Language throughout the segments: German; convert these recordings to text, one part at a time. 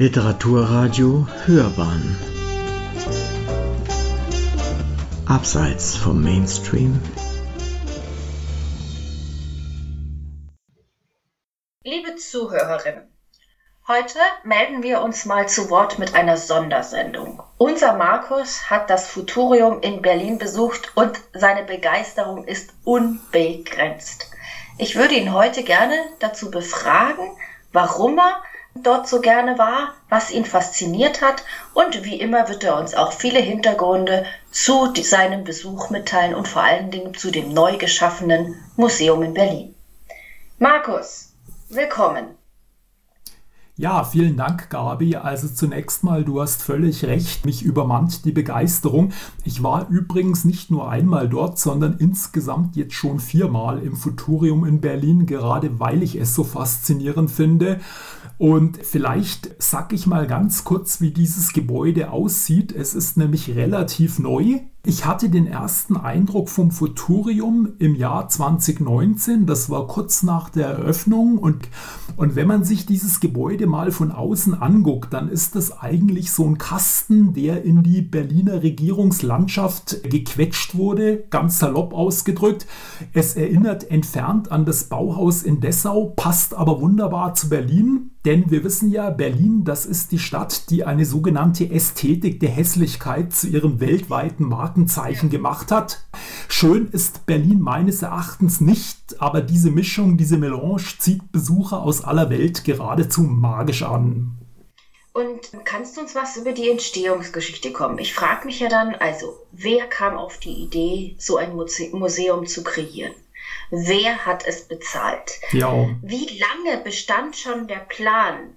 Literaturradio Hörbahn Abseits vom Mainstream Liebe Zuhörerinnen, heute melden wir uns mal zu Wort mit einer Sondersendung. Unser Markus hat das Futurium in Berlin besucht und seine Begeisterung ist unbegrenzt. Ich würde ihn heute gerne dazu befragen, warum er dort so gerne war, was ihn fasziniert hat und wie immer wird er uns auch viele Hintergründe zu seinem Besuch mitteilen und vor allen Dingen zu dem neu geschaffenen Museum in Berlin. Markus, willkommen. Ja, vielen Dank, Gabi. Also zunächst mal, du hast völlig recht, mich übermannt die Begeisterung. Ich war übrigens nicht nur einmal dort, sondern insgesamt jetzt schon viermal im Futurium in Berlin, gerade weil ich es so faszinierend finde. Und vielleicht sag ich mal ganz kurz, wie dieses Gebäude aussieht. Es ist nämlich relativ neu. Ich hatte den ersten Eindruck vom Futurium im Jahr 2019. Das war kurz nach der Eröffnung. Und, und wenn man sich dieses Gebäude mal von außen anguckt, dann ist das eigentlich so ein Kasten, der in die Berliner Regierungslandschaft gequetscht wurde, ganz salopp ausgedrückt. Es erinnert entfernt an das Bauhaus in Dessau, passt aber wunderbar zu Berlin. Denn wir wissen ja, Berlin, das ist die Stadt, die eine sogenannte Ästhetik der Hässlichkeit zu ihrem weltweiten Markenzeichen gemacht hat. Schön ist Berlin meines Erachtens nicht, aber diese Mischung, diese Melange zieht Besucher aus aller Welt geradezu magisch an. Und kannst du uns was über die Entstehungsgeschichte kommen? Ich frage mich ja dann, also, wer kam auf die Idee, so ein Museum zu kreieren? Wer hat es bezahlt? Ja. Wie lange bestand schon der Plan?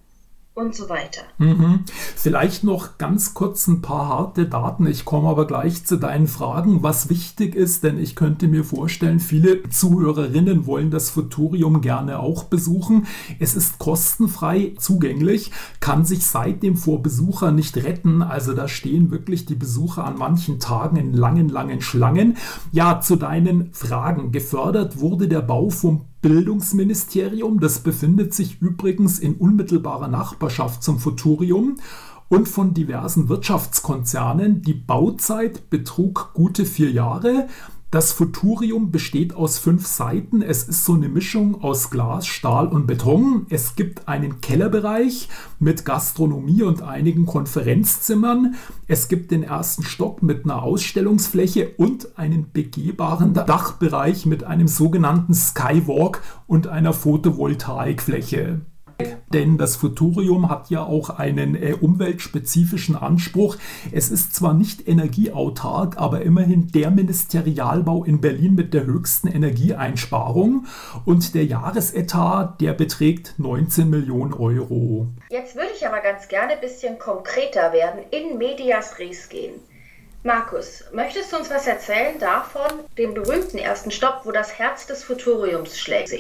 Und so weiter. Mhm. Vielleicht noch ganz kurz ein paar harte Daten. Ich komme aber gleich zu deinen Fragen, was wichtig ist, denn ich könnte mir vorstellen, viele Zuhörerinnen wollen das Futurium gerne auch besuchen. Es ist kostenfrei zugänglich, kann sich seitdem vor Besucher nicht retten. Also da stehen wirklich die Besucher an manchen Tagen in langen, langen Schlangen. Ja, zu deinen Fragen. Gefördert wurde der Bau vom Bildungsministerium. Das befindet sich übrigens in unmittelbarer Nachbarschaft zum Futurium und von diversen Wirtschaftskonzernen. Die Bauzeit betrug gute vier Jahre. Das Futurium besteht aus fünf Seiten. Es ist so eine Mischung aus Glas, Stahl und Beton. Es gibt einen Kellerbereich mit Gastronomie und einigen Konferenzzimmern. Es gibt den ersten Stock mit einer Ausstellungsfläche und einen begehbaren Dachbereich mit einem sogenannten Skywalk und einer Photovoltaikfläche. Denn das Futurium hat ja auch einen äh, umweltspezifischen Anspruch. Es ist zwar nicht energieautark, aber immerhin der Ministerialbau in Berlin mit der höchsten Energieeinsparung. Und der Jahresetat, der beträgt 19 Millionen Euro. Jetzt würde ich aber ganz gerne ein bisschen konkreter werden, in Medias Res gehen. Markus, möchtest du uns was erzählen davon, dem berühmten ersten Stopp, wo das Herz des Futuriums schlägt?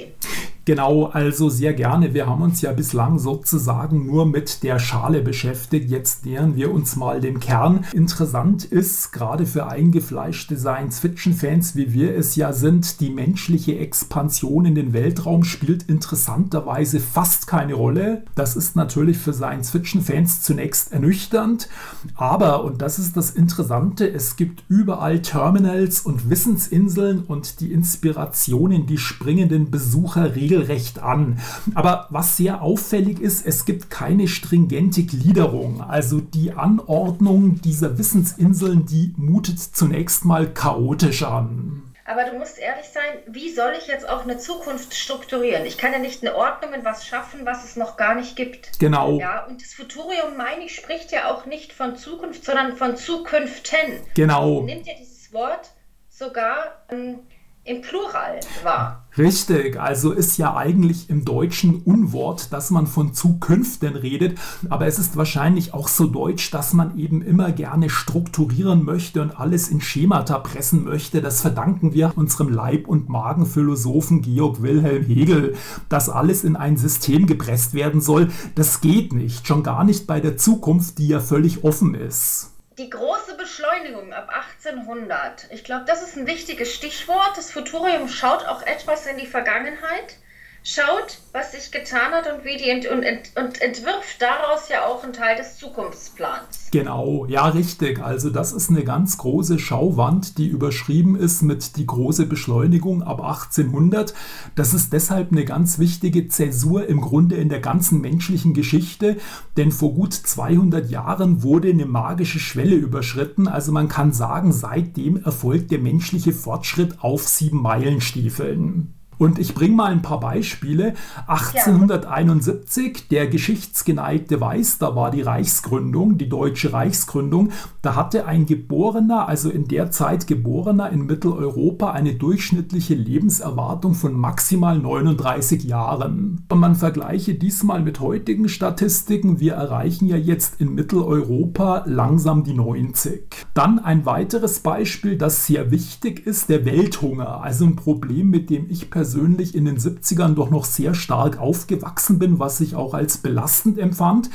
Genau, also sehr gerne. Wir haben uns ja bislang sozusagen nur mit der Schale beschäftigt. Jetzt nähern wir uns mal dem Kern. Interessant ist, gerade für eingefleischte Science-Fiction-Fans, wie wir es ja sind, die menschliche Expansion in den Weltraum spielt interessanterweise fast keine Rolle. Das ist natürlich für Science-Fiction-Fans zunächst ernüchternd. Aber, und das ist das Interessante, es gibt überall Terminals und Wissensinseln und die Inspirationen, die springenden Besucher regeln regelrecht an. Aber was sehr auffällig ist, es gibt keine stringente Gliederung. Also die Anordnung dieser Wissensinseln, die mutet zunächst mal chaotisch an. Aber du musst ehrlich sein, wie soll ich jetzt auch eine Zukunft strukturieren? Ich kann ja nicht eine Ordnung in was schaffen, was es noch gar nicht gibt. Genau. Ja, und das Futurium, meine ich, spricht ja auch nicht von Zukunft, sondern von Zukünften. Genau. Nimmt ja dieses Wort sogar ähm, im Plural war. Richtig, also ist ja eigentlich im Deutschen Unwort, dass man von Zukünften redet, aber es ist wahrscheinlich auch so deutsch, dass man eben immer gerne strukturieren möchte und alles in Schemata pressen möchte. Das verdanken wir unserem Leib- und Magenphilosophen Georg Wilhelm Hegel, dass alles in ein System gepresst werden soll. Das geht nicht, schon gar nicht bei der Zukunft, die ja völlig offen ist die große Beschleunigung ab 1800. Ich glaube, das ist ein wichtiges Stichwort. Das Futurium schaut auch etwas in die Vergangenheit. Schaut, was sich getan hat und wie die ent und, ent und entwirft daraus ja auch einen Teil des Zukunftsplans. Genau, ja, richtig. Also das ist eine ganz große Schauwand, die überschrieben ist mit die große Beschleunigung ab 1800. Das ist deshalb eine ganz wichtige Zäsur im Grunde in der ganzen menschlichen Geschichte, denn vor gut 200 Jahren wurde eine magische Schwelle überschritten. Also man kann sagen, seitdem erfolgt der menschliche Fortschritt auf sieben Meilenstiefeln. Und ich bringe mal ein paar Beispiele. 1871, der Geschichtsgeneigte weiß, da war die Reichsgründung, die deutsche Reichsgründung. Da hatte ein Geborener, also in der Zeit Geborener in Mitteleuropa, eine durchschnittliche Lebenserwartung von maximal 39 Jahren. Und man vergleiche diesmal mit heutigen Statistiken. Wir erreichen ja jetzt in Mitteleuropa langsam die 90. Dann ein weiteres Beispiel, das sehr wichtig ist, der Welthunger. Also ein Problem, mit dem ich persönlich persönlich in den 70ern doch noch sehr stark aufgewachsen bin, was ich auch als belastend empfand.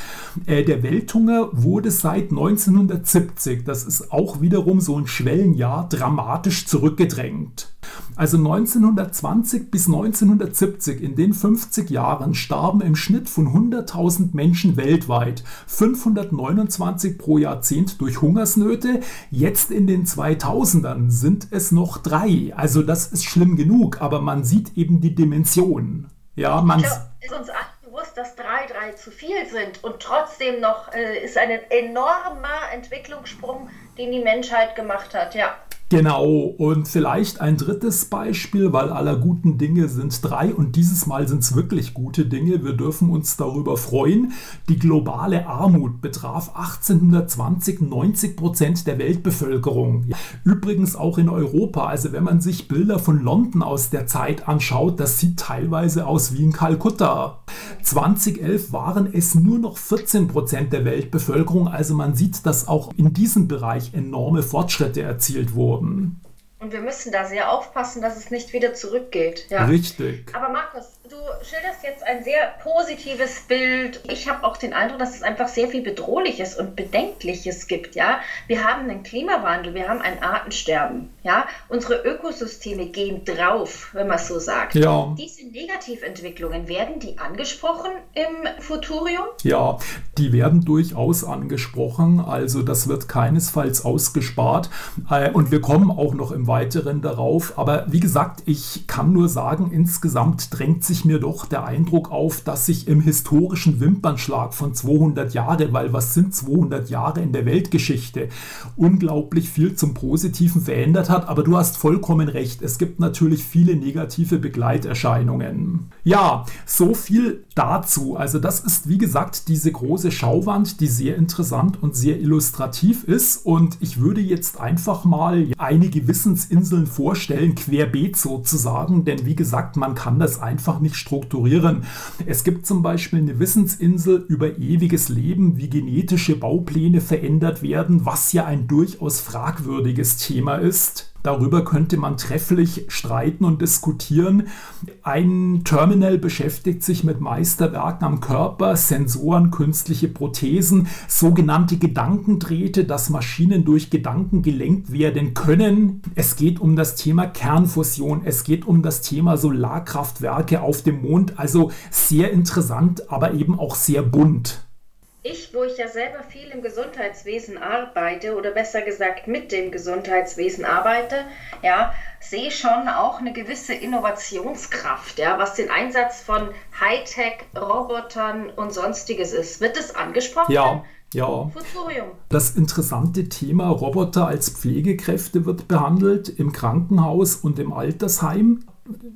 Äh, der Welthunger wurde seit 1970, das ist auch wiederum so ein Schwellenjahr, dramatisch zurückgedrängt. Also 1920 bis 1970, in den 50 Jahren, starben im Schnitt von 100.000 Menschen weltweit 529 pro Jahrzehnt durch Hungersnöte. Jetzt in den 2000ern sind es noch drei. Also das ist schlimm genug, aber man sieht eben die Dimension. Ja, man. Glaub, ist uns allen bewusst, dass drei, drei zu viel sind und trotzdem noch äh, ist ein enormer Entwicklungssprung, den die Menschheit gemacht hat. Ja. Genau, und vielleicht ein drittes Beispiel, weil aller guten Dinge sind drei und dieses Mal sind es wirklich gute Dinge. Wir dürfen uns darüber freuen. Die globale Armut betraf 1820 90 Prozent der Weltbevölkerung. Übrigens auch in Europa. Also wenn man sich Bilder von London aus der Zeit anschaut, das sieht teilweise aus wie in Kalkutta. 2011 waren es nur noch 14 Prozent der Weltbevölkerung. Also man sieht, dass auch in diesem Bereich enorme Fortschritte erzielt wurden wurden. Und wir müssen da sehr aufpassen, dass es nicht wieder zurückgeht. Ja. Richtig. Aber Markus, du schilderst jetzt ein sehr positives Bild. Ich habe auch den Eindruck, dass es einfach sehr viel Bedrohliches und Bedenkliches gibt. Ja, wir haben einen Klimawandel, wir haben ein Artensterben. Ja, unsere Ökosysteme gehen drauf, wenn man es so sagt. Ja. Diese Negativentwicklungen werden die angesprochen im Futurium? Ja, die werden durchaus angesprochen. Also das wird keinesfalls ausgespart. Äh, und wir kommen auch noch im Weiteren darauf. Aber wie gesagt, ich kann nur sagen, insgesamt drängt sich mir doch der Eindruck auf, dass sich im historischen Wimpernschlag von 200 Jahren, weil was sind 200 Jahre in der Weltgeschichte, unglaublich viel zum Positiven verändert hat. Aber du hast vollkommen recht, es gibt natürlich viele negative Begleiterscheinungen. Ja, so viel dazu. Also das ist wie gesagt diese große Schauwand, die sehr interessant und sehr illustrativ ist. Und ich würde jetzt einfach mal einige Wissensinseln vorstellen, querbeet sozusagen, denn wie gesagt, man kann das einfach nicht strukturieren. Es gibt zum Beispiel eine Wissensinsel über ewiges Leben, wie genetische Baupläne verändert werden, was ja ein durchaus fragwürdiges Thema ist. Darüber könnte man trefflich streiten und diskutieren. Ein Terminal beschäftigt sich mit Meisterwerken am Körper, Sensoren, künstliche Prothesen, sogenannte Gedankendrähte, dass Maschinen durch Gedanken gelenkt werden können. Es geht um das Thema Kernfusion, es geht um das Thema Solarkraftwerke auf dem Mond. Also sehr interessant, aber eben auch sehr bunt ich, wo ich ja selber viel im Gesundheitswesen arbeite oder besser gesagt mit dem Gesundheitswesen arbeite, ja, sehe schon auch eine gewisse Innovationskraft, ja, was den Einsatz von Hightech-Robotern und sonstiges ist. Wird das angesprochen? Ja. Ja, das interessante Thema Roboter als Pflegekräfte wird behandelt im Krankenhaus und im Altersheim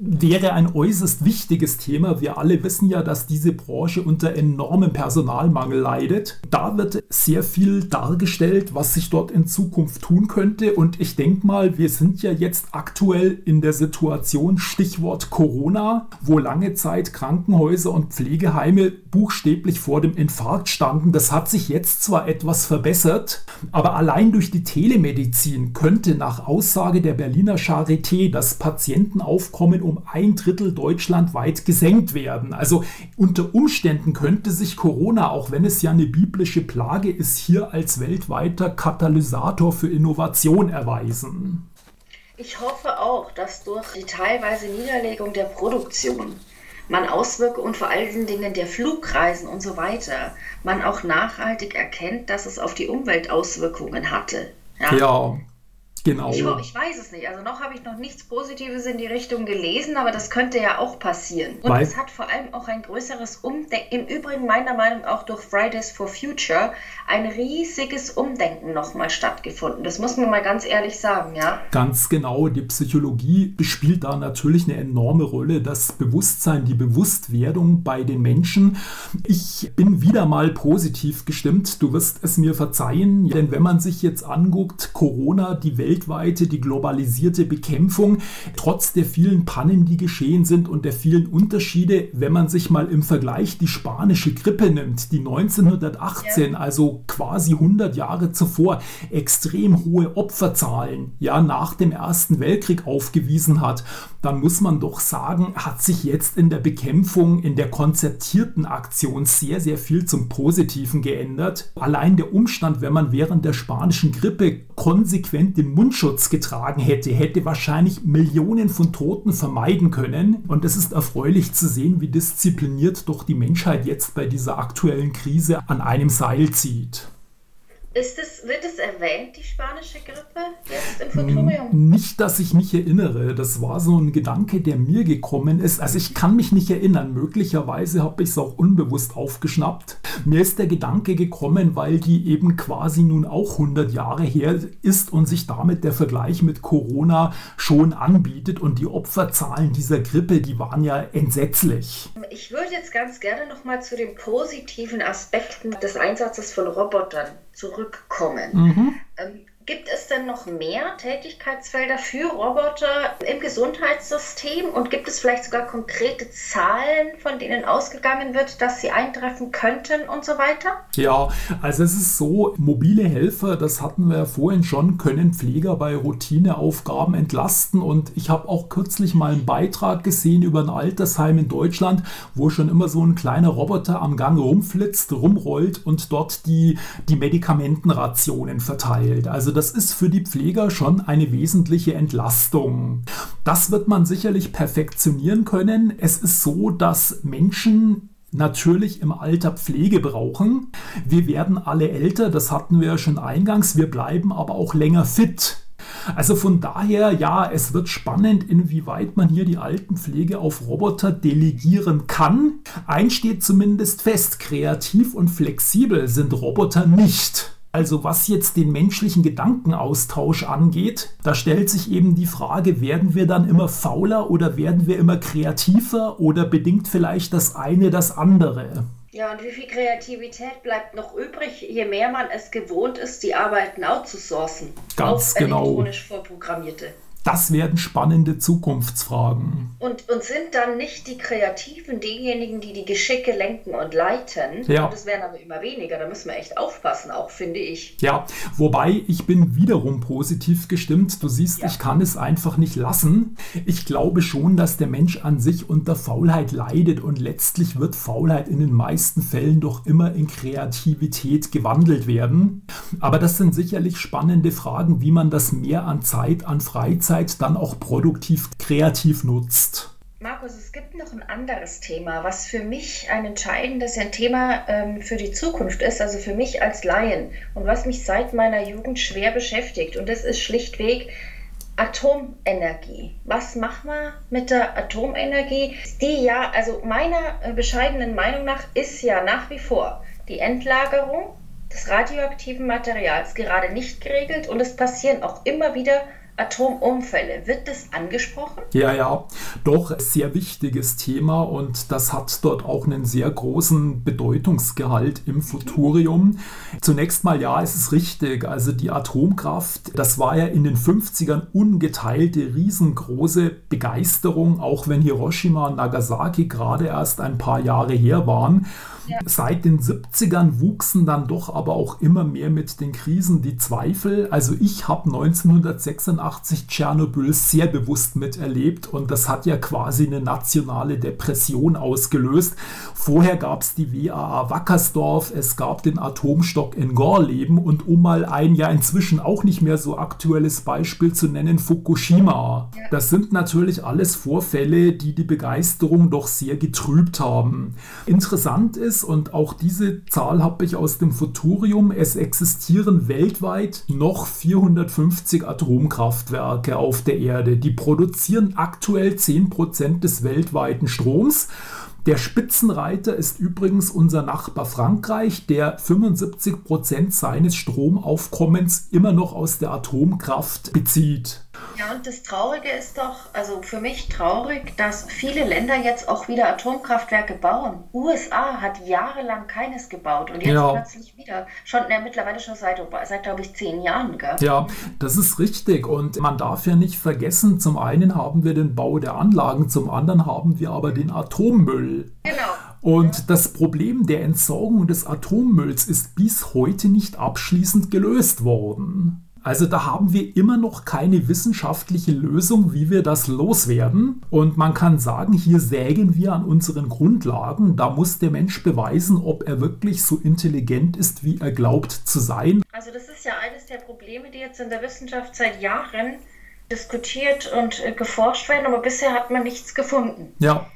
wäre ein äußerst wichtiges Thema. Wir alle wissen ja, dass diese Branche unter enormem Personalmangel leidet. Da wird sehr viel dargestellt, was sich dort in Zukunft tun könnte. Und ich denke mal, wir sind ja jetzt aktuell in der Situation, Stichwort Corona, wo lange Zeit Krankenhäuser und Pflegeheime buchstäblich vor dem Infarkt standen. Das hat sich jetzt zwar etwas verbessert, aber allein durch die Telemedizin könnte nach Aussage der Berliner Charité das Patientenaufkommen Einkommen um ein Drittel deutschlandweit gesenkt werden. Also unter Umständen könnte sich Corona, auch wenn es ja eine biblische Plage ist, hier als weltweiter Katalysator für Innovation erweisen. Ich hoffe auch, dass durch die teilweise Niederlegung der Produktion man Auswirkungen und vor allen Dingen der Flugreisen und so weiter, man auch nachhaltig erkennt, dass es auf die Umwelt Auswirkungen hatte. Ja, ja Genau. Ich, ich, weiß es nicht. Also noch habe ich noch nichts Positives in die Richtung gelesen, aber das könnte ja auch passieren. Und Weil es hat vor allem auch ein größeres Umdenken, im Übrigen meiner Meinung nach auch durch Fridays for Future, ein riesiges Umdenken nochmal stattgefunden. Das muss man mal ganz ehrlich sagen, ja. Ganz genau. Die Psychologie spielt da natürlich eine enorme Rolle. Das Bewusstsein, die Bewusstwerdung bei den Menschen. Ich bin wieder mal positiv gestimmt. Du wirst es mir verzeihen, denn wenn man sich jetzt anguckt, Corona, die Welt weltweite, die globalisierte Bekämpfung, trotz der vielen Pannen, die geschehen sind und der vielen Unterschiede, wenn man sich mal im Vergleich die spanische Grippe nimmt, die 1918, ja. also quasi 100 Jahre zuvor, extrem hohe Opferzahlen ja nach dem Ersten Weltkrieg aufgewiesen hat, dann muss man doch sagen, hat sich jetzt in der Bekämpfung, in der konzertierten Aktion sehr, sehr viel zum Positiven geändert. Allein der Umstand, wenn man während der spanischen Grippe konsequent den Mundschutz getragen hätte, hätte wahrscheinlich Millionen von Toten vermeiden können. Und es ist erfreulich zu sehen, wie diszipliniert doch die Menschheit jetzt bei dieser aktuellen Krise an einem Seil zieht. Ist es, wird es erwähnt, die spanische Grippe jetzt im Futurium? Nicht, dass ich mich erinnere. Das war so ein Gedanke, der mir gekommen ist. Also ich kann mich nicht erinnern. Möglicherweise habe ich es auch unbewusst aufgeschnappt. Mir ist der Gedanke gekommen, weil die eben quasi nun auch 100 Jahre her ist und sich damit der Vergleich mit Corona schon anbietet. Und die Opferzahlen dieser Grippe, die waren ja entsetzlich. Ich würde jetzt ganz gerne noch mal zu den positiven Aspekten des Einsatzes von Robotern zurückkommen. Mhm. Ähm, Gibt es denn noch mehr Tätigkeitsfelder für Roboter im Gesundheitssystem und gibt es vielleicht sogar konkrete Zahlen, von denen ausgegangen wird, dass sie eintreffen könnten und so weiter? Ja, also es ist so, mobile Helfer, das hatten wir ja vorhin schon, können Pfleger bei Routineaufgaben entlasten und ich habe auch kürzlich mal einen Beitrag gesehen über ein Altersheim in Deutschland, wo schon immer so ein kleiner Roboter am Gang rumflitzt, rumrollt und dort die, die Medikamentenrationen verteilt. Also das ist für die Pfleger schon eine wesentliche Entlastung. Das wird man sicherlich perfektionieren können. Es ist so, dass Menschen natürlich im Alter Pflege brauchen. Wir werden alle älter, das hatten wir ja schon eingangs, wir bleiben aber auch länger fit. Also von daher, ja, es wird spannend, inwieweit man hier die Altenpflege auf Roboter delegieren kann. Eins steht zumindest fest, kreativ und flexibel sind Roboter nicht. Also was jetzt den menschlichen Gedankenaustausch angeht, da stellt sich eben die Frage, werden wir dann immer fauler oder werden wir immer kreativer oder bedingt vielleicht das eine das andere? Ja, und wie viel Kreativität bleibt noch übrig, je mehr man es gewohnt ist, die Arbeiten outzusourcen? Ganz genau. Elektronisch vorprogrammierte. Das werden spannende Zukunftsfragen. Und, und sind dann nicht die Kreativen diejenigen, die die Geschicke lenken und leiten? Ja. Und es werden aber immer weniger. Da müssen wir echt aufpassen, auch finde ich. Ja, wobei ich bin wiederum positiv gestimmt. Du siehst, ja. ich kann es einfach nicht lassen. Ich glaube schon, dass der Mensch an sich unter Faulheit leidet und letztlich wird Faulheit in den meisten Fällen doch immer in Kreativität gewandelt werden. Aber das sind sicherlich spannende Fragen, wie man das mehr an Zeit, an Freizeit Freizeit dann auch produktiv, kreativ nutzt. Markus, es gibt noch ein anderes Thema, was für mich ein entscheidendes ein Thema ähm, für die Zukunft ist, also für mich als Laien und was mich seit meiner Jugend schwer beschäftigt. Und das ist schlichtweg Atomenergie. Was machen wir mit der Atomenergie? Die ja, also meiner äh, bescheidenen Meinung nach, ist ja nach wie vor die Endlagerung des radioaktiven Materials gerade nicht geregelt und es passieren auch immer wieder Atomunfälle. Wird das angesprochen? Ja, ja, doch, sehr wichtiges Thema und das hat dort auch einen sehr großen Bedeutungsgehalt im Futurium. Zunächst mal, ja, es ist richtig. Also die Atomkraft, das war ja in den 50ern ungeteilte, riesengroße Begeisterung, auch wenn Hiroshima und Nagasaki gerade erst ein paar Jahre her waren. Ja. Seit den 70ern wuchsen dann doch aber auch immer mehr mit den Krisen die Zweifel. Also ich habe 1986 1986 Tschernobyl sehr bewusst miterlebt und das hat ja quasi eine nationale Depression ausgelöst. Vorher gab es die WAA Wackersdorf, es gab den Atomstock in Gorleben und um mal ein ja inzwischen auch nicht mehr so aktuelles Beispiel zu nennen, Fukushima. Das sind natürlich alles Vorfälle, die die Begeisterung doch sehr getrübt haben. Interessant ist, und auch diese Zahl habe ich aus dem Futurium, es existieren weltweit noch 450 Atomkraftwerke auf der Erde. Die produzieren aktuell 10% des weltweiten Stroms. Der Spitzenreiter ist übrigens unser Nachbar Frankreich, der 75 Prozent seines Stromaufkommens immer noch aus der Atomkraft bezieht. Ja, und das Traurige ist doch, also für mich traurig, dass viele Länder jetzt auch wieder Atomkraftwerke bauen. USA hat jahrelang keines gebaut und jetzt ja. plötzlich wieder. Schon ja, mittlerweile schon seit, seit glaube ich, zehn Jahren. Gell? Ja, das ist richtig. Und man darf ja nicht vergessen, zum einen haben wir den Bau der Anlagen, zum anderen haben wir aber den Atommüll. Genau. Und das Problem der Entsorgung des Atommülls ist bis heute nicht abschließend gelöst worden. Also da haben wir immer noch keine wissenschaftliche Lösung, wie wir das loswerden. Und man kann sagen, hier sägen wir an unseren Grundlagen. Da muss der Mensch beweisen, ob er wirklich so intelligent ist, wie er glaubt zu sein. Also das ist ja eines der Probleme, die jetzt in der Wissenschaft seit Jahren diskutiert und äh, geforscht werden, aber bisher hat man nichts gefunden. Ja.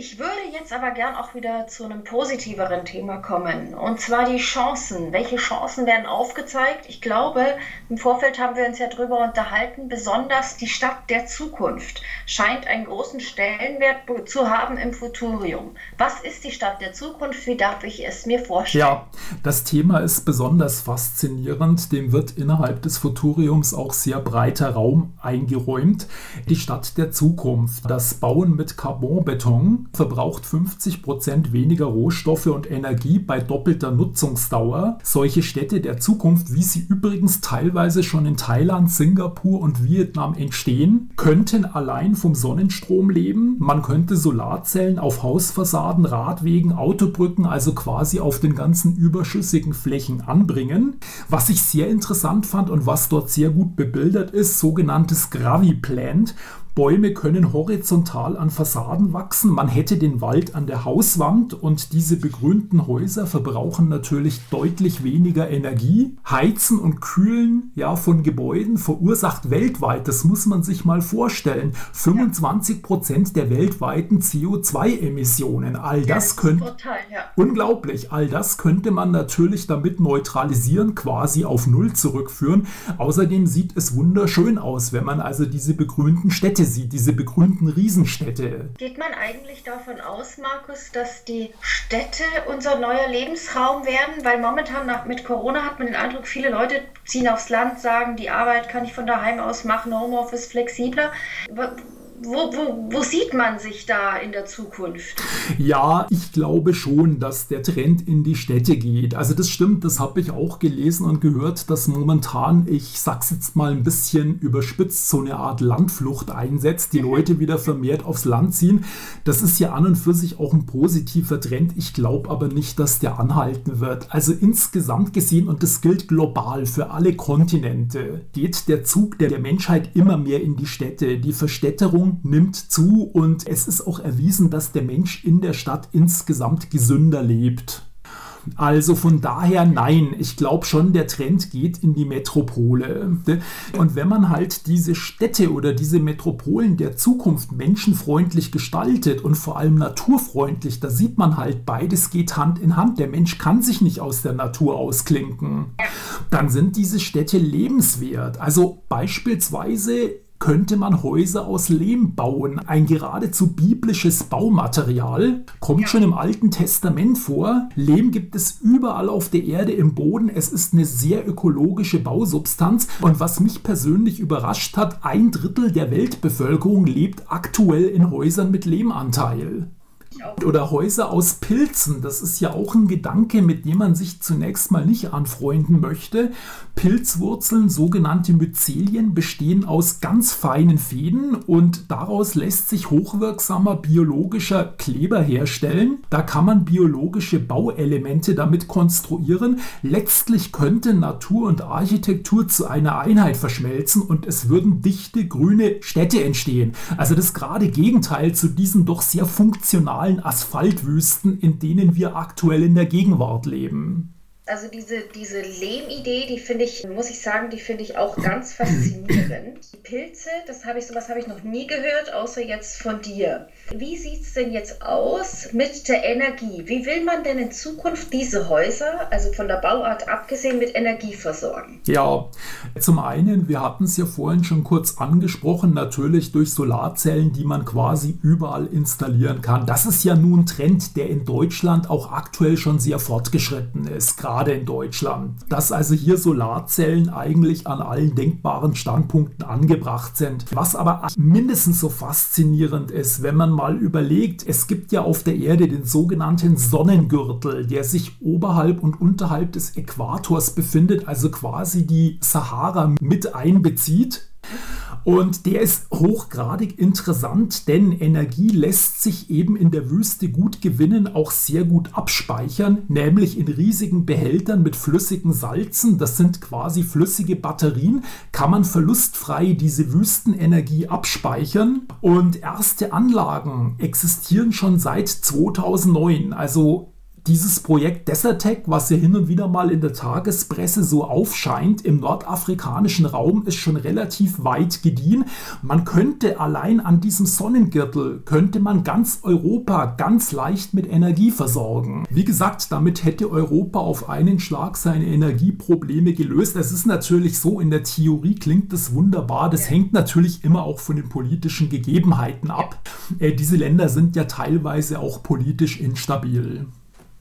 Ich würde jetzt aber gern auch wieder zu einem positiveren Thema kommen. Und zwar die Chancen. Welche Chancen werden aufgezeigt? Ich glaube, im Vorfeld haben wir uns ja darüber unterhalten, besonders die Stadt der Zukunft scheint einen großen Stellenwert zu haben im Futurium. Was ist die Stadt der Zukunft? Wie darf ich es mir vorstellen? Ja, das Thema ist besonders faszinierend. Dem wird innerhalb des Futuriums auch sehr breiter Raum eingeräumt. Die Stadt der Zukunft. Das Bauen mit Carbonbeton verbraucht 50 Prozent weniger Rohstoffe und Energie bei doppelter Nutzungsdauer. Solche Städte der Zukunft, wie sie übrigens teilweise schon in Thailand, Singapur und Vietnam entstehen, könnten allein vom Sonnenstrom leben. Man könnte Solarzellen auf Hausfassaden, Radwegen, Autobrücken, also quasi auf den ganzen überschüssigen Flächen anbringen. Was ich sehr interessant fand und was dort sehr gut bebildert ist, sogenanntes Graviplant. Bäume können horizontal an Fassaden wachsen. Man hätte den Wald an der Hauswand und diese begrünten Häuser verbrauchen natürlich deutlich weniger Energie. Heizen und Kühlen ja, von Gebäuden verursacht weltweit, das muss man sich mal vorstellen, 25 Prozent der weltweiten CO2-Emissionen. All das könnte ja. unglaublich. All das könnte man natürlich damit neutralisieren, quasi auf Null zurückführen. Außerdem sieht es wunderschön aus, wenn man also diese begrünten Städte sieht, diese begrünten Riesenstädte. Geht man eigentlich davon aus, Markus, dass die Städte unser neuer Lebensraum werden? Weil momentan nach, mit Corona hat man den Eindruck, viele Leute ziehen aufs Land, sagen, die Arbeit kann ich von daheim aus machen, Homeoffice flexibler wo, wo, wo, sieht man sich da in der Zukunft? Ja, ich glaube schon, dass der Trend in die Städte geht. Also das stimmt, das habe ich auch gelesen und gehört, dass momentan, ich sag's jetzt mal ein bisschen überspitzt, so eine Art Landflucht einsetzt, die Leute wieder vermehrt aufs Land ziehen. Das ist ja an und für sich auch ein positiver Trend. Ich glaube aber nicht, dass der anhalten wird. Also insgesamt gesehen, und das gilt global für alle Kontinente, geht der Zug der Menschheit immer mehr in die Städte. Die Verstädterung nimmt zu und es ist auch erwiesen, dass der Mensch in der Stadt insgesamt gesünder lebt. Also von daher nein, ich glaube schon, der Trend geht in die Metropole. Und wenn man halt diese Städte oder diese Metropolen der Zukunft menschenfreundlich gestaltet und vor allem naturfreundlich, da sieht man halt, beides geht Hand in Hand. Der Mensch kann sich nicht aus der Natur ausklinken. Dann sind diese Städte lebenswert. Also beispielsweise könnte man Häuser aus Lehm bauen. Ein geradezu biblisches Baumaterial. Kommt schon im Alten Testament vor. Lehm gibt es überall auf der Erde im Boden. Es ist eine sehr ökologische Bausubstanz. Und was mich persönlich überrascht hat, ein Drittel der Weltbevölkerung lebt aktuell in Häusern mit Lehmanteil. Oder Häuser aus Pilzen, das ist ja auch ein Gedanke, mit dem man sich zunächst mal nicht anfreunden möchte. Pilzwurzeln, sogenannte Myzelien, bestehen aus ganz feinen Fäden und daraus lässt sich hochwirksamer biologischer Kleber herstellen. Da kann man biologische Bauelemente damit konstruieren. Letztlich könnte Natur und Architektur zu einer Einheit verschmelzen und es würden dichte grüne Städte entstehen. Also das gerade Gegenteil zu diesen doch sehr funktionalen Asphaltwüsten, in denen wir aktuell in der Gegenwart leben also diese, diese Lehmidee, die finde ich, muss ich sagen, die finde ich auch ganz faszinierend. Die Pilze, das habe ich, sowas habe ich noch nie gehört, außer jetzt von dir. Wie sieht es denn jetzt aus mit der Energie? Wie will man denn in Zukunft diese Häuser, also von der Bauart abgesehen, mit Energie versorgen? Ja, zum einen, wir hatten es ja vorhin schon kurz angesprochen, natürlich durch Solarzellen, die man quasi überall installieren kann. Das ist ja nun ein Trend, der in Deutschland auch aktuell schon sehr fortgeschritten ist. Gerade gerade in Deutschland, dass also hier Solarzellen eigentlich an allen denkbaren Standpunkten angebracht sind. Was aber mindestens so faszinierend ist, wenn man mal überlegt, es gibt ja auf der Erde den sogenannten Sonnengürtel, der sich oberhalb und unterhalb des Äquators befindet, also quasi die Sahara mit einbezieht. Und der ist hochgradig interessant, denn Energie lässt sich eben in der Wüste gut gewinnen, auch sehr gut abspeichern, nämlich in riesigen Behältern mit flüssigen Salzen. Das sind quasi flüssige Batterien, kann man verlustfrei diese Wüstenenergie abspeichern. Und erste Anlagen existieren schon seit 2009, also dieses Projekt Desertec, was ja hin und wieder mal in der Tagespresse so aufscheint, im nordafrikanischen Raum ist schon relativ weit gediehen. Man könnte allein an diesem Sonnengürtel, könnte man ganz Europa ganz leicht mit Energie versorgen. Wie gesagt, damit hätte Europa auf einen Schlag seine Energieprobleme gelöst. Es ist natürlich so, in der Theorie klingt das wunderbar. Das hängt natürlich immer auch von den politischen Gegebenheiten ab. Äh, diese Länder sind ja teilweise auch politisch instabil.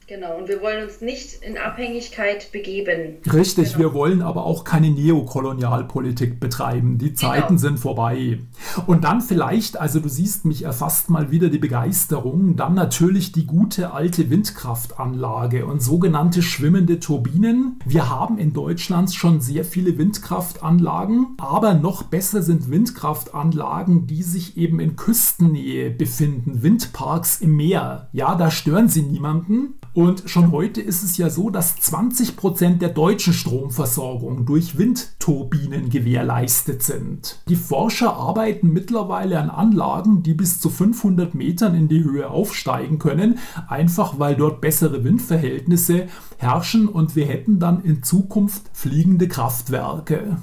Genau, und wir wollen uns nicht in Abhängigkeit begeben. Richtig, genau. wir wollen aber auch keine Neokolonialpolitik betreiben. Die Zeiten genau. sind vorbei. Und dann vielleicht, also du siehst mich erfasst mal wieder die Begeisterung, dann natürlich die gute alte Windkraftanlage und sogenannte schwimmende Turbinen. Wir haben in Deutschland schon sehr viele Windkraftanlagen, aber noch besser sind Windkraftanlagen, die sich eben in Küstennähe befinden, Windparks im Meer. Ja, da stören sie niemanden und schon heute ist es ja so, dass 20 Prozent der deutschen Stromversorgung durch Windturbinen gewährleistet sind. Die Forscher arbeiten mittlerweile an Anlagen, die bis zu 500 Metern in die Höhe aufsteigen können, einfach weil dort bessere Windverhältnisse herrschen und wir hätten dann in Zukunft fliegende Kraftwerke.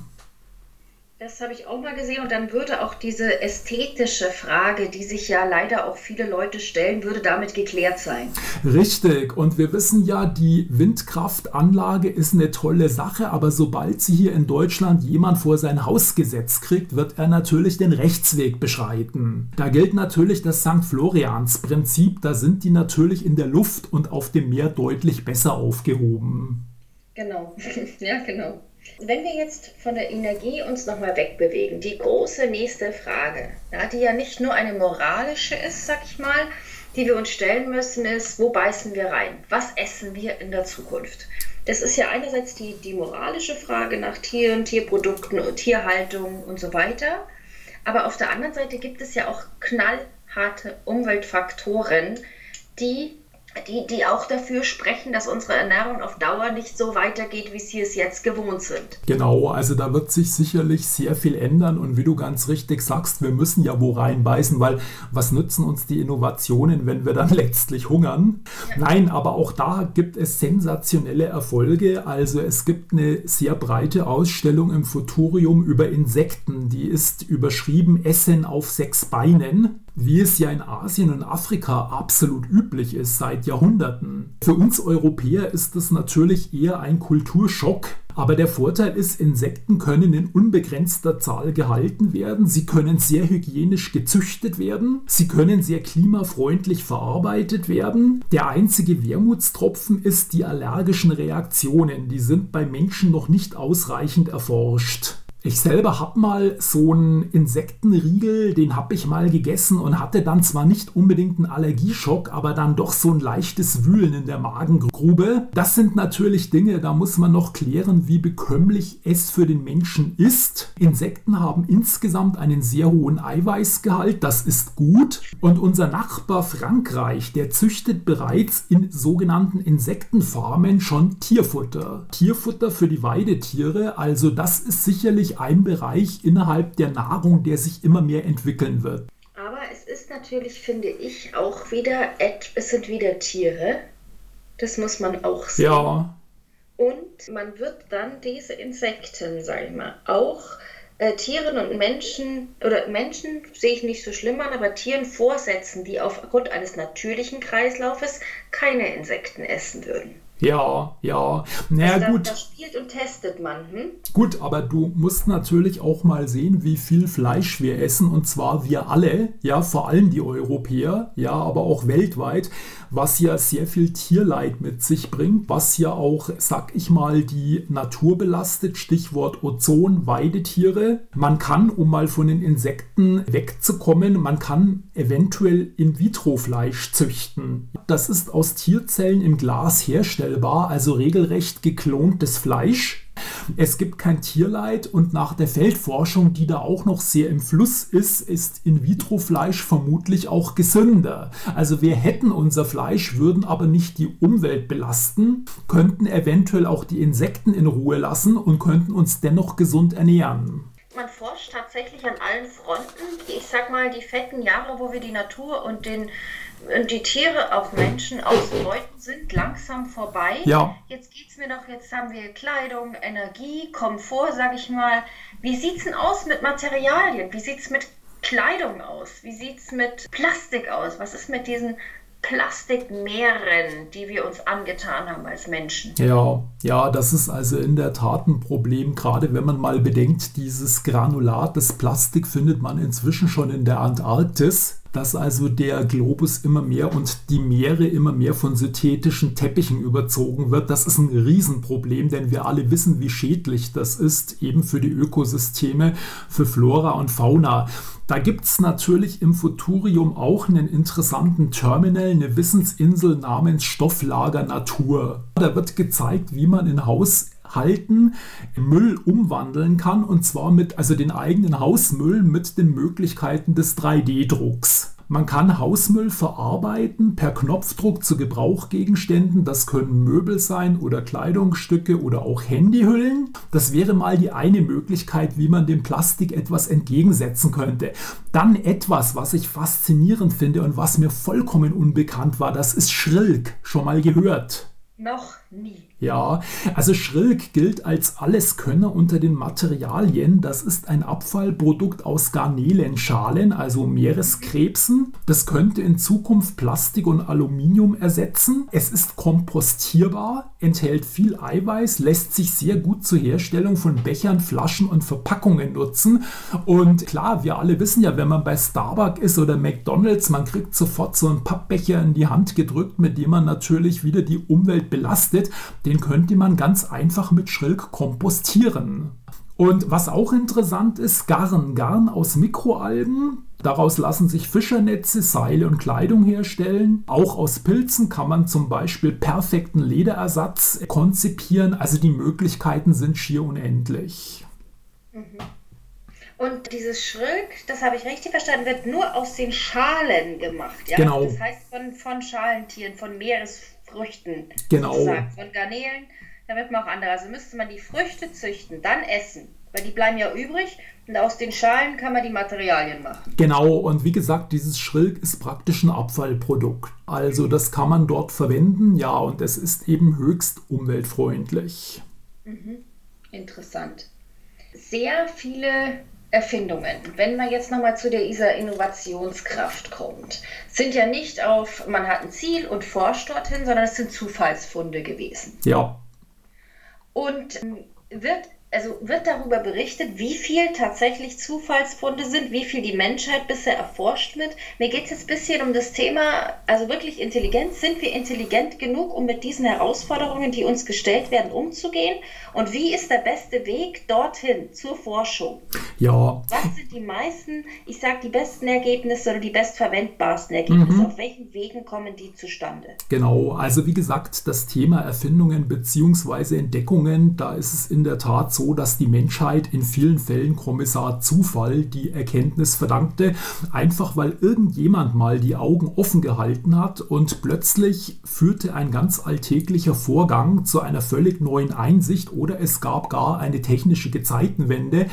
Das habe ich auch mal gesehen und dann würde auch diese ästhetische Frage, die sich ja leider auch viele Leute stellen, würde damit geklärt sein. Richtig und wir wissen ja, die Windkraftanlage ist eine tolle Sache, aber sobald sie hier in Deutschland jemand vor sein Haus gesetzt kriegt, wird er natürlich den Rechtsweg beschreiten. Da gilt natürlich das St. Florians Prinzip, da sind die natürlich in der Luft und auf dem Meer deutlich besser aufgehoben. Genau, ja genau. Wenn wir jetzt von der Energie uns nochmal wegbewegen, die große nächste Frage, ja, die ja nicht nur eine moralische ist, sag ich mal, die wir uns stellen müssen, ist, wo beißen wir rein? Was essen wir in der Zukunft? Das ist ja einerseits die, die moralische Frage nach Tieren, Tierprodukten und Tierhaltung und so weiter. Aber auf der anderen Seite gibt es ja auch knallharte Umweltfaktoren, die die, die auch dafür sprechen, dass unsere Ernährung auf Dauer nicht so weitergeht, wie sie es jetzt gewohnt sind. Genau, also da wird sich sicherlich sehr viel ändern und wie du ganz richtig sagst, wir müssen ja wo reinbeißen, weil was nützen uns die Innovationen, wenn wir dann letztlich hungern? Ja. Nein, aber auch da gibt es sensationelle Erfolge. Also es gibt eine sehr breite Ausstellung im Futurium über Insekten, die ist überschrieben Essen auf sechs Beinen wie es ja in Asien und Afrika absolut üblich ist seit Jahrhunderten. Für uns Europäer ist das natürlich eher ein Kulturschock, aber der Vorteil ist, Insekten können in unbegrenzter Zahl gehalten werden, sie können sehr hygienisch gezüchtet werden, sie können sehr klimafreundlich verarbeitet werden. Der einzige Wermutstropfen ist die allergischen Reaktionen, die sind bei Menschen noch nicht ausreichend erforscht. Ich selber habe mal so einen Insektenriegel, den habe ich mal gegessen und hatte dann zwar nicht unbedingt einen Allergieschock, aber dann doch so ein leichtes Wühlen in der Magengrube. Das sind natürlich Dinge, da muss man noch klären, wie bekömmlich es für den Menschen ist. Insekten haben insgesamt einen sehr hohen Eiweißgehalt, das ist gut. Und unser Nachbar Frankreich, der züchtet bereits in sogenannten Insektenfarmen schon Tierfutter. Tierfutter für die Weidetiere, also das ist sicherlich ein Bereich innerhalb der Nahrung, der sich immer mehr entwickeln wird. Aber es ist natürlich, finde ich, auch wieder, es sind wieder Tiere. Das muss man auch sehen. Ja. Und man wird dann diese Insekten, sag ich mal, auch äh, Tieren und Menschen, oder Menschen sehe ich nicht so schlimm an, aber Tieren vorsetzen, die aufgrund eines natürlichen Kreislaufes keine Insekten essen würden. Ja, ja. Naja, also gut. Das spielt und testet man. Hm? Gut, aber du musst natürlich auch mal sehen, wie viel Fleisch wir essen und zwar wir alle, ja, vor allem die Europäer, ja, aber auch weltweit, was ja sehr viel Tierleid mit sich bringt, was ja auch, sag ich mal, die Natur belastet, Stichwort Ozon, Weidetiere. Man kann, um mal von den Insekten wegzukommen, man kann eventuell In-vitro-Fleisch züchten. Das ist aus Tierzellen im Glas herstellbar, also regelrecht geklontes Fleisch. Es gibt kein Tierleid und nach der Feldforschung, die da auch noch sehr im Fluss ist, ist In-vitro-Fleisch vermutlich auch gesünder. Also wir hätten unser Fleisch, würden aber nicht die Umwelt belasten, könnten eventuell auch die Insekten in Ruhe lassen und könnten uns dennoch gesund ernähren. Man forscht tatsächlich an allen Fronten. Ich sag mal, die fetten Jahre, wo wir die Natur und den die Tiere auf Menschen ausbeuten, sind langsam vorbei. Ja. Jetzt geht es mir doch, jetzt haben wir Kleidung, Energie, Komfort, sag ich mal. Wie sieht es denn aus mit Materialien? Wie sieht es mit Kleidung aus? Wie sieht es mit Plastik aus? Was ist mit diesen Plastikmeeren, die wir uns angetan haben als Menschen. Ja, ja, das ist also in der Tat ein Problem, gerade wenn man mal bedenkt, dieses Granulat, das Plastik findet man inzwischen schon in der Antarktis dass also der Globus immer mehr und die Meere immer mehr von synthetischen Teppichen überzogen wird. Das ist ein Riesenproblem, denn wir alle wissen, wie schädlich das ist, eben für die Ökosysteme, für Flora und Fauna. Da gibt es natürlich im Futurium auch einen interessanten Terminal, eine Wissensinsel namens Stofflager Natur. Da wird gezeigt, wie man in Haus halten, Müll umwandeln kann und zwar mit also den eigenen Hausmüll mit den Möglichkeiten des 3D-Drucks. Man kann Hausmüll verarbeiten per Knopfdruck zu Gebrauchgegenständen. Das können Möbel sein oder Kleidungsstücke oder auch Handyhüllen. Das wäre mal die eine Möglichkeit, wie man dem Plastik etwas entgegensetzen könnte. Dann etwas, was ich faszinierend finde und was mir vollkommen unbekannt war, das ist Schrilk. Schon mal gehört? Noch nie. Ja, also Schrilk gilt als Alleskönner unter den Materialien. Das ist ein Abfallprodukt aus Garnelenschalen, also Meereskrebsen. Das könnte in Zukunft Plastik und Aluminium ersetzen. Es ist kompostierbar, enthält viel Eiweiß, lässt sich sehr gut zur Herstellung von Bechern, Flaschen und Verpackungen nutzen. Und klar, wir alle wissen ja, wenn man bei Starbucks ist oder McDonald's, man kriegt sofort so einen Pappbecher in die Hand gedrückt, mit dem man natürlich wieder die Umwelt belastet. Den den könnte man ganz einfach mit Schrilk kompostieren. Und was auch interessant ist, Garn. Garn aus Mikroalgen. Daraus lassen sich Fischernetze, Seile und Kleidung herstellen. Auch aus Pilzen kann man zum Beispiel perfekten Lederersatz konzipieren. Also die Möglichkeiten sind schier unendlich. Mhm. Und dieses Schrilk, das habe ich richtig verstanden, wird nur aus den Schalen gemacht. Ja? Genau. Das heißt von, von Schalentieren, von Meeresfrüchten. Früchten. Genau. Sozusagen. Von Garnelen, damit man auch andere. Also müsste man die Früchte züchten, dann essen. Weil die bleiben ja übrig und aus den Schalen kann man die Materialien machen. Genau, und wie gesagt, dieses Schrilk ist praktisch ein Abfallprodukt. Also das kann man dort verwenden, ja, und es ist eben höchst umweltfreundlich. Mhm. Interessant. Sehr viele Erfindungen, wenn man jetzt nochmal zu dieser Innovationskraft kommt, sind ja nicht auf, man hat ein Ziel und forscht dorthin, sondern es sind Zufallsfunde gewesen. Ja. Und ähm, wird also wird darüber berichtet, wie viel tatsächlich Zufallsfunde sind, wie viel die Menschheit bisher erforscht wird. Mir geht es jetzt ein bisschen um das Thema, also wirklich Intelligenz. Sind wir intelligent genug, um mit diesen Herausforderungen, die uns gestellt werden, umzugehen? Und wie ist der beste Weg dorthin zur Forschung? Ja. Was sind die meisten, ich sage die besten Ergebnisse oder die bestverwendbarsten Ergebnisse? Mhm. Auf welchen Wegen kommen die zustande? Genau, also wie gesagt, das Thema Erfindungen bzw. Entdeckungen, da ist es in der Tat so, so, dass die Menschheit in vielen Fällen Kommissar Zufall die Erkenntnis verdankte, einfach weil irgendjemand mal die Augen offen gehalten hat und plötzlich führte ein ganz alltäglicher Vorgang zu einer völlig neuen Einsicht oder es gab gar eine technische Gezeitenwende.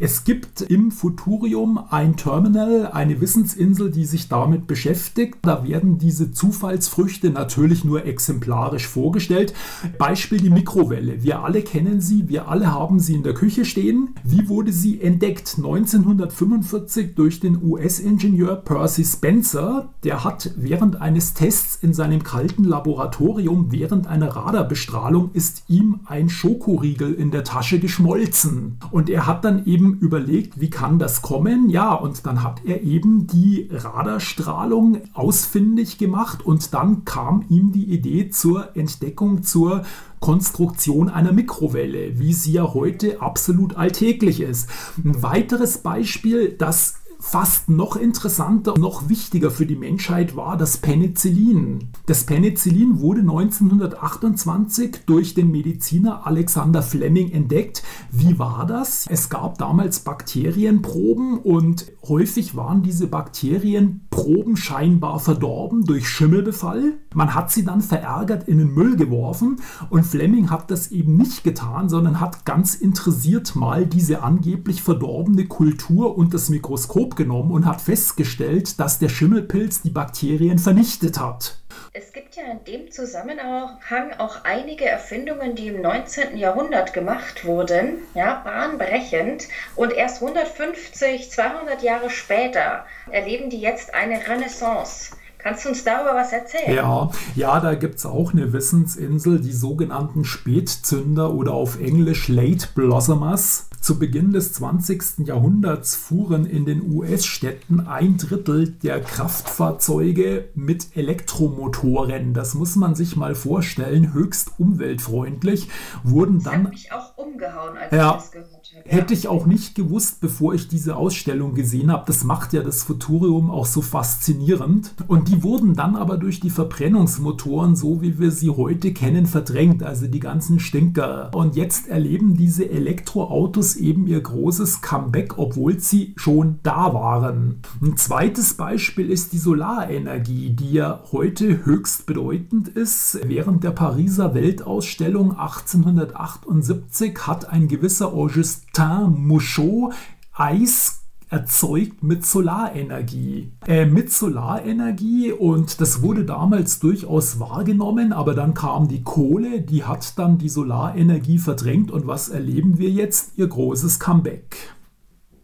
Es gibt im Futurium ein Terminal, eine Wissensinsel, die sich damit beschäftigt. Da werden diese Zufallsfrüchte natürlich nur exemplarisch vorgestellt. Beispiel die Mikrowelle. Wir alle kennen sie, wir alle haben sie in der Küche stehen. Wie wurde sie entdeckt? 1945 durch den US-Ingenieur Percy Spencer. Der hat während eines Tests in seinem kalten Laboratorium während einer Radarbestrahlung ist ihm ein Schokoriegel in der Tasche geschmolzen. Und er hat dann eben überlegt, wie kann das kommen? Ja, und dann hat er eben die Radarstrahlung ausfindig gemacht und dann kam ihm die Idee zur Entdeckung, zur Konstruktion einer Mikrowelle, wie sie ja heute absolut alltäglich ist. Ein weiteres Beispiel, das fast noch interessanter, noch wichtiger für die Menschheit war das Penicillin. Das Penicillin wurde 1928 durch den Mediziner Alexander Fleming entdeckt. Wie war das? Es gab damals Bakterienproben und häufig waren diese Bakterienproben scheinbar verdorben durch Schimmelbefall. Man hat sie dann verärgert in den Müll geworfen und Fleming hat das eben nicht getan, sondern hat ganz interessiert mal diese angeblich verdorbene Kultur und das Mikroskop genommen und hat festgestellt, dass der Schimmelpilz die Bakterien vernichtet hat. Es gibt ja in dem Zusammenhang auch einige Erfindungen, die im 19. Jahrhundert gemacht wurden, ja, bahnbrechend. Und erst 150, 200 Jahre später erleben die jetzt eine Renaissance. Kannst du uns darüber was erzählen? Ja, ja da gibt es auch eine Wissensinsel, die sogenannten Spätzünder oder auf Englisch Late Blossomers. Zu Beginn des 20. Jahrhunderts fuhren in den US-Städten ein Drittel der Kraftfahrzeuge mit Elektromotoren. Das muss man sich mal vorstellen, höchst umweltfreundlich. Wurden das dann. Mich auch umgehauen, als ja, ich das gehört habe. Hätte ich auch nicht gewusst, bevor ich diese Ausstellung gesehen habe. Das macht ja das Futurium auch so faszinierend. Und die wurden dann aber durch die Verbrennungsmotoren, so wie wir sie heute kennen, verdrängt. Also die ganzen Stinker. Und jetzt erleben diese Elektroautos eben ihr großes Comeback, obwohl sie schon da waren. Ein zweites Beispiel ist die Solarenergie, die ja heute höchst bedeutend ist. Während der Pariser Weltausstellung 1878 hat ein gewisser Augustin Mouchot Eis erzeugt mit Solarenergie. Äh, mit Solarenergie und das wurde damals durchaus wahrgenommen, aber dann kam die Kohle, die hat dann die Solarenergie verdrängt und was erleben wir jetzt? Ihr großes Comeback.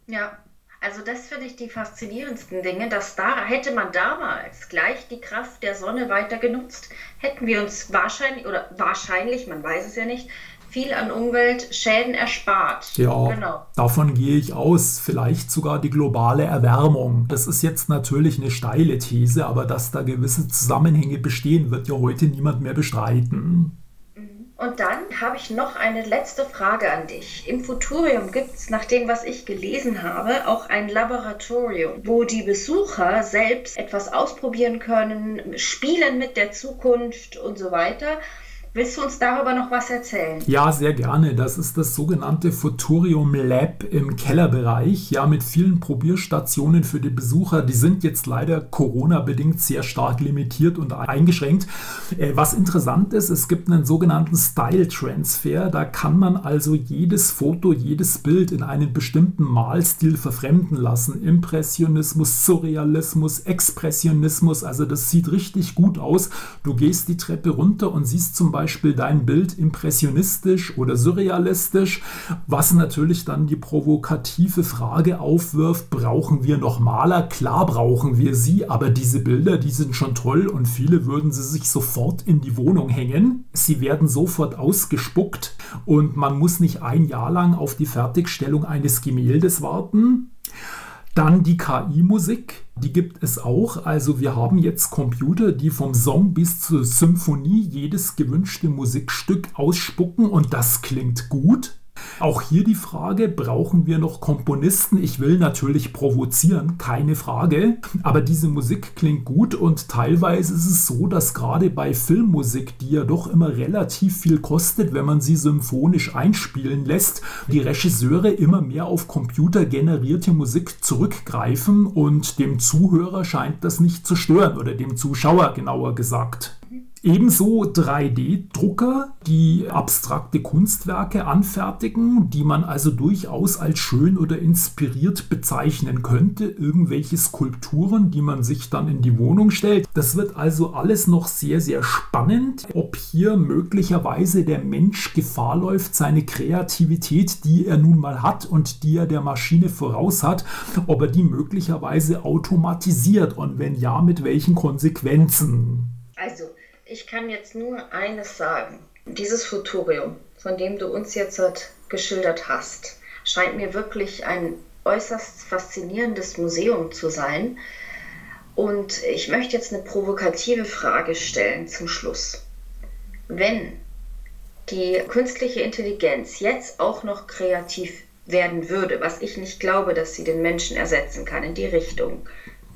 Ja, also das finde ich die faszinierendsten Dinge, dass da hätte man damals gleich die Kraft der Sonne weiter genutzt, hätten wir uns wahrscheinlich oder wahrscheinlich, man weiß es ja nicht, viel an Umweltschäden erspart. Ja, genau. davon gehe ich aus. Vielleicht sogar die globale Erwärmung. Das ist jetzt natürlich eine steile These, aber dass da gewisse Zusammenhänge bestehen, wird ja heute niemand mehr bestreiten. Mhm. Und dann habe ich noch eine letzte Frage an dich. Im Futurium gibt es, nach dem, was ich gelesen habe, auch ein Laboratorium, wo die Besucher selbst etwas ausprobieren können, spielen mit der Zukunft und so weiter. Willst du uns darüber noch was erzählen? Ja, sehr gerne. Das ist das sogenannte Futurium Lab im Kellerbereich, ja, mit vielen Probierstationen für die Besucher. Die sind jetzt leider Corona-bedingt sehr stark limitiert und eingeschränkt. Äh, was interessant ist, es gibt einen sogenannten Style-Transfer. Da kann man also jedes Foto, jedes Bild in einen bestimmten Malstil verfremden lassen. Impressionismus, Surrealismus, Expressionismus. Also das sieht richtig gut aus. Du gehst die Treppe runter und siehst zum Beispiel Beispiel dein Bild impressionistisch oder surrealistisch, was natürlich dann die provokative Frage aufwirft, brauchen wir noch Maler? Klar brauchen wir sie, aber diese Bilder, die sind schon toll und viele würden sie sich sofort in die Wohnung hängen. Sie werden sofort ausgespuckt und man muss nicht ein Jahr lang auf die Fertigstellung eines Gemäldes warten. Dann die KI-Musik, die gibt es auch. Also wir haben jetzt Computer, die vom Song bis zur Symphonie jedes gewünschte Musikstück ausspucken und das klingt gut. Auch hier die Frage, brauchen wir noch Komponisten? Ich will natürlich provozieren, keine Frage. Aber diese Musik klingt gut und teilweise ist es so, dass gerade bei Filmmusik, die ja doch immer relativ viel kostet, wenn man sie symphonisch einspielen lässt, die Regisseure immer mehr auf computergenerierte Musik zurückgreifen und dem Zuhörer scheint das nicht zu stören oder dem Zuschauer genauer gesagt. Ebenso 3D-Drucker, die abstrakte Kunstwerke anfertigen, die man also durchaus als schön oder inspiriert bezeichnen könnte. Irgendwelche Skulpturen, die man sich dann in die Wohnung stellt. Das wird also alles noch sehr, sehr spannend, ob hier möglicherweise der Mensch Gefahr läuft, seine Kreativität, die er nun mal hat und die er der Maschine voraus hat, ob er die möglicherweise automatisiert und wenn ja, mit welchen Konsequenzen. Also ich kann jetzt nur eines sagen. Dieses Futurium, von dem du uns jetzt geschildert hast, scheint mir wirklich ein äußerst faszinierendes Museum zu sein. Und ich möchte jetzt eine provokative Frage stellen zum Schluss. Wenn die künstliche Intelligenz jetzt auch noch kreativ werden würde, was ich nicht glaube, dass sie den Menschen ersetzen kann in die Richtung,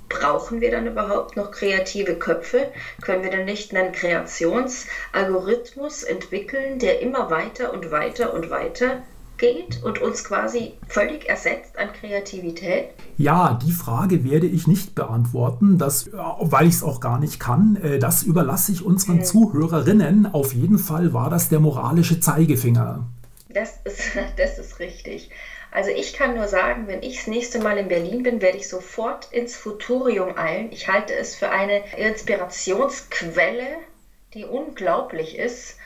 brauchen wir dann überhaupt noch kreative Köpfe? Können wir dann nicht einen Kreationsalgorithmus entwickeln, der immer weiter und weiter und weiter geht und uns quasi völlig ersetzt an Kreativität? Ja, die Frage werde ich nicht beantworten, das, weil ich es auch gar nicht kann. Äh, das überlasse ich unseren hm. Zuhörerinnen. Auf jeden Fall war das der moralische Zeigefinger. Das ist, das ist richtig. Also ich kann nur sagen, wenn ich das nächste Mal in Berlin bin, werde ich sofort ins Futurium eilen. Ich halte es für eine Inspirationsquelle, die unglaublich ist.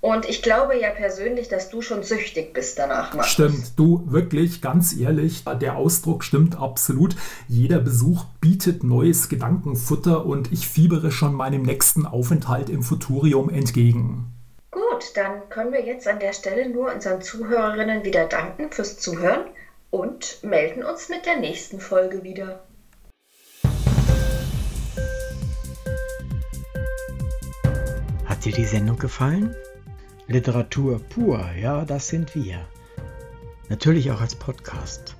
Und ich glaube ja persönlich, dass du schon süchtig bist danach. Markus. Stimmt, du wirklich, ganz ehrlich, der Ausdruck stimmt absolut. Jeder Besuch bietet neues Gedankenfutter und ich fiebere schon meinem nächsten Aufenthalt im Futurium entgegen. Gut, dann können wir jetzt an der Stelle nur unseren Zuhörerinnen wieder danken fürs Zuhören und melden uns mit der nächsten Folge wieder. Hat dir die Sendung gefallen? Literatur pur, ja, das sind wir. Natürlich auch als Podcast.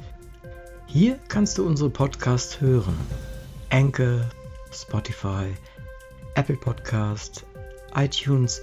Hier kannst du unsere Podcasts hören. Anchor, Spotify, Apple Podcast, iTunes